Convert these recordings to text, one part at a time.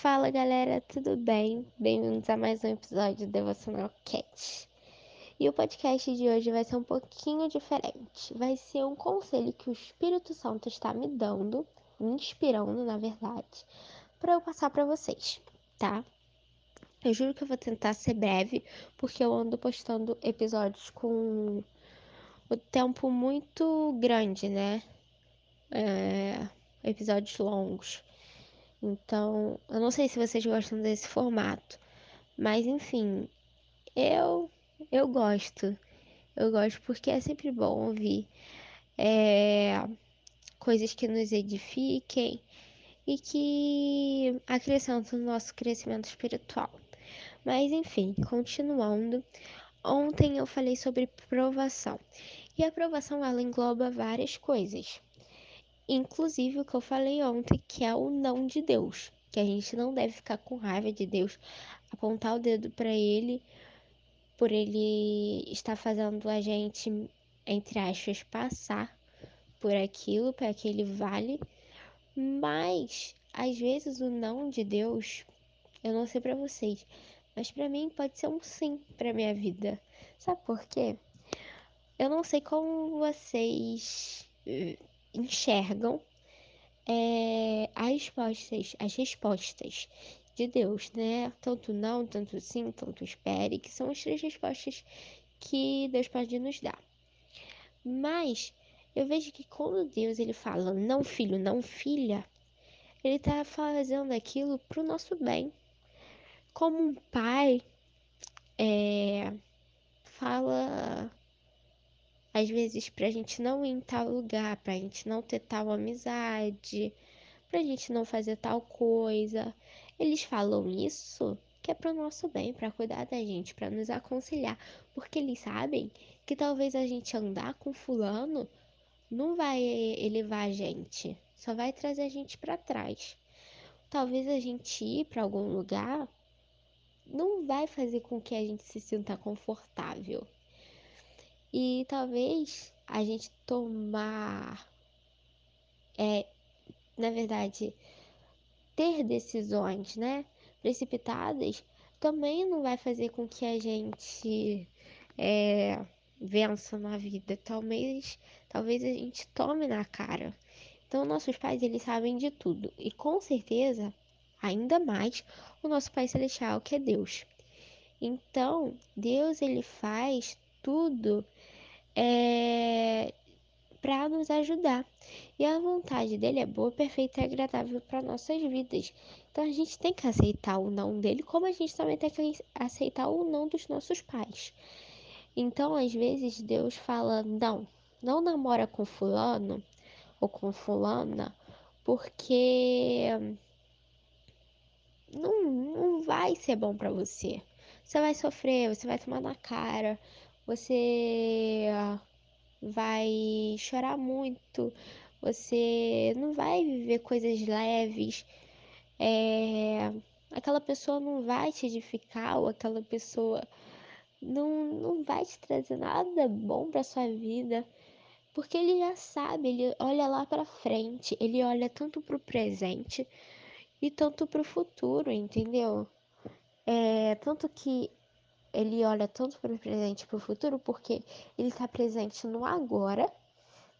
Fala galera, tudo bem? Bem-vindos a mais um episódio do Devocional Cat. E o podcast de hoje vai ser um pouquinho diferente. Vai ser um conselho que o Espírito Santo está me dando, me inspirando, na verdade, para eu passar para vocês, tá? Eu juro que eu vou tentar ser breve, porque eu ando postando episódios com o tempo muito grande, né? É... episódios longos. Então, eu não sei se vocês gostam desse formato, mas enfim, eu eu gosto. Eu gosto porque é sempre bom ouvir é, coisas que nos edifiquem e que acrescentam no nosso crescimento espiritual. Mas enfim, continuando, ontem eu falei sobre provação. E a provação ela engloba várias coisas inclusive o que eu falei ontem, que é o não de Deus, que a gente não deve ficar com raiva de Deus, apontar o dedo para ele por ele estar fazendo a gente, entre aspas, passar por aquilo, para aquele vale, mas às vezes o não de Deus, eu não sei para vocês, mas para mim pode ser um sim para minha vida. Sabe por quê? Eu não sei como vocês eh, enxergam é, as respostas, as respostas de Deus, né? Tanto não, tanto sim, tanto espere, que são as três respostas que Deus pode nos dar. Mas eu vejo que quando Deus ele fala não filho, não filha, ele está fazendo aquilo para o nosso bem. Como um pai é, fala às vezes pra gente não ir em tal lugar, pra gente não ter tal amizade, pra gente não fazer tal coisa. Eles falam isso que é pro nosso bem, para cuidar da gente, para nos aconselhar, porque eles sabem que talvez a gente andar com fulano não vai elevar a gente, só vai trazer a gente para trás. Talvez a gente ir para algum lugar não vai fazer com que a gente se sinta confortável. E talvez a gente tomar, é, na verdade, ter decisões, né, precipitadas, também não vai fazer com que a gente é, vença na vida. Talvez, talvez a gente tome na cara. Então, nossos pais, eles sabem de tudo. E com certeza, ainda mais, o nosso Pai Celestial, que é Deus. Então, Deus, ele faz tudo é, para nos ajudar. E a vontade dele é boa, perfeita e agradável para nossas vidas. Então a gente tem que aceitar o não dele, como a gente também tem que aceitar o não dos nossos pais. Então, às vezes, Deus fala: não, não namora com fulano ou com fulana, porque não, não vai ser bom para você. Você vai sofrer, você vai tomar na cara, você vai chorar muito, você não vai viver coisas leves, é, aquela pessoa não vai te edificar, ou aquela pessoa não, não vai te trazer nada bom para sua vida, porque ele já sabe, ele olha lá para frente, ele olha tanto para o presente e tanto para o futuro, entendeu? É, tanto que ele olha tanto para o presente e para o futuro porque ele está presente no agora,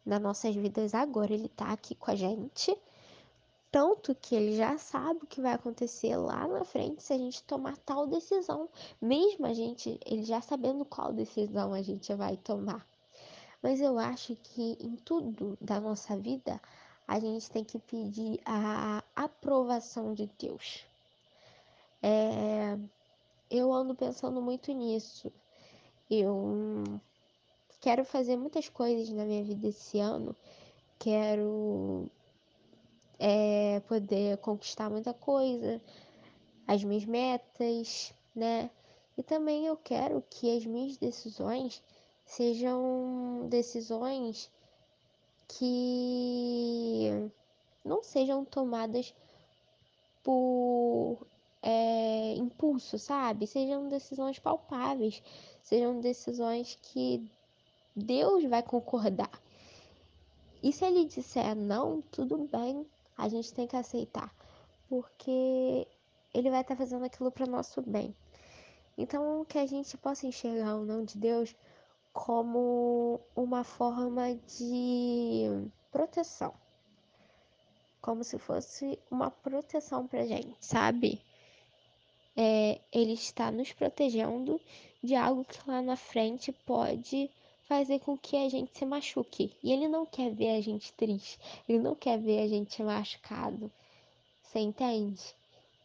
nas nossas vidas agora, ele está aqui com a gente. Tanto que ele já sabe o que vai acontecer lá na frente se a gente tomar tal decisão. Mesmo a gente, ele já sabendo qual decisão a gente vai tomar. Mas eu acho que em tudo da nossa vida, a gente tem que pedir a aprovação de Deus. É, eu ando pensando muito nisso. Eu quero fazer muitas coisas na minha vida esse ano. Quero é, poder conquistar muita coisa, as minhas metas, né? E também eu quero que as minhas decisões sejam decisões que não sejam tomadas por é, impulso, sabe? Sejam decisões palpáveis, sejam decisões que Deus vai concordar. E se ele disser não, tudo bem, a gente tem que aceitar, porque ele vai estar fazendo aquilo para nosso bem. Então, que a gente possa enxergar o não de Deus como uma forma de proteção. Como se fosse uma proteção pra gente, sabe? Ele está nos protegendo de algo que lá na frente pode fazer com que a gente se machuque. E ele não quer ver a gente triste, ele não quer ver a gente machucado. Você entende?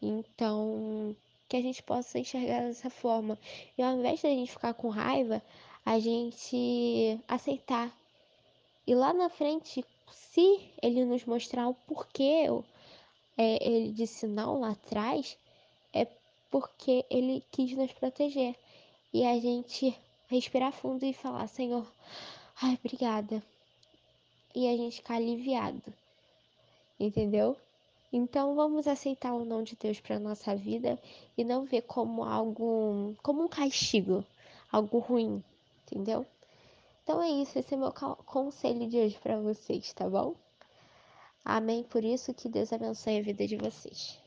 Então, que a gente possa enxergar dessa forma. E ao invés de a gente ficar com raiva, a gente aceitar. E lá na frente, se ele nos mostrar o porquê é, ele disse não lá atrás, porque ele quis nos proteger. E a gente respirar fundo e falar: Senhor, ai, obrigada. E a gente ficar aliviado. Entendeu? Então vamos aceitar o não de Deus para nossa vida e não ver como algo, como um castigo, algo ruim, entendeu? Então é isso, esse é meu conselho de hoje para vocês, tá bom? Amém por isso que Deus abençoe a vida de vocês.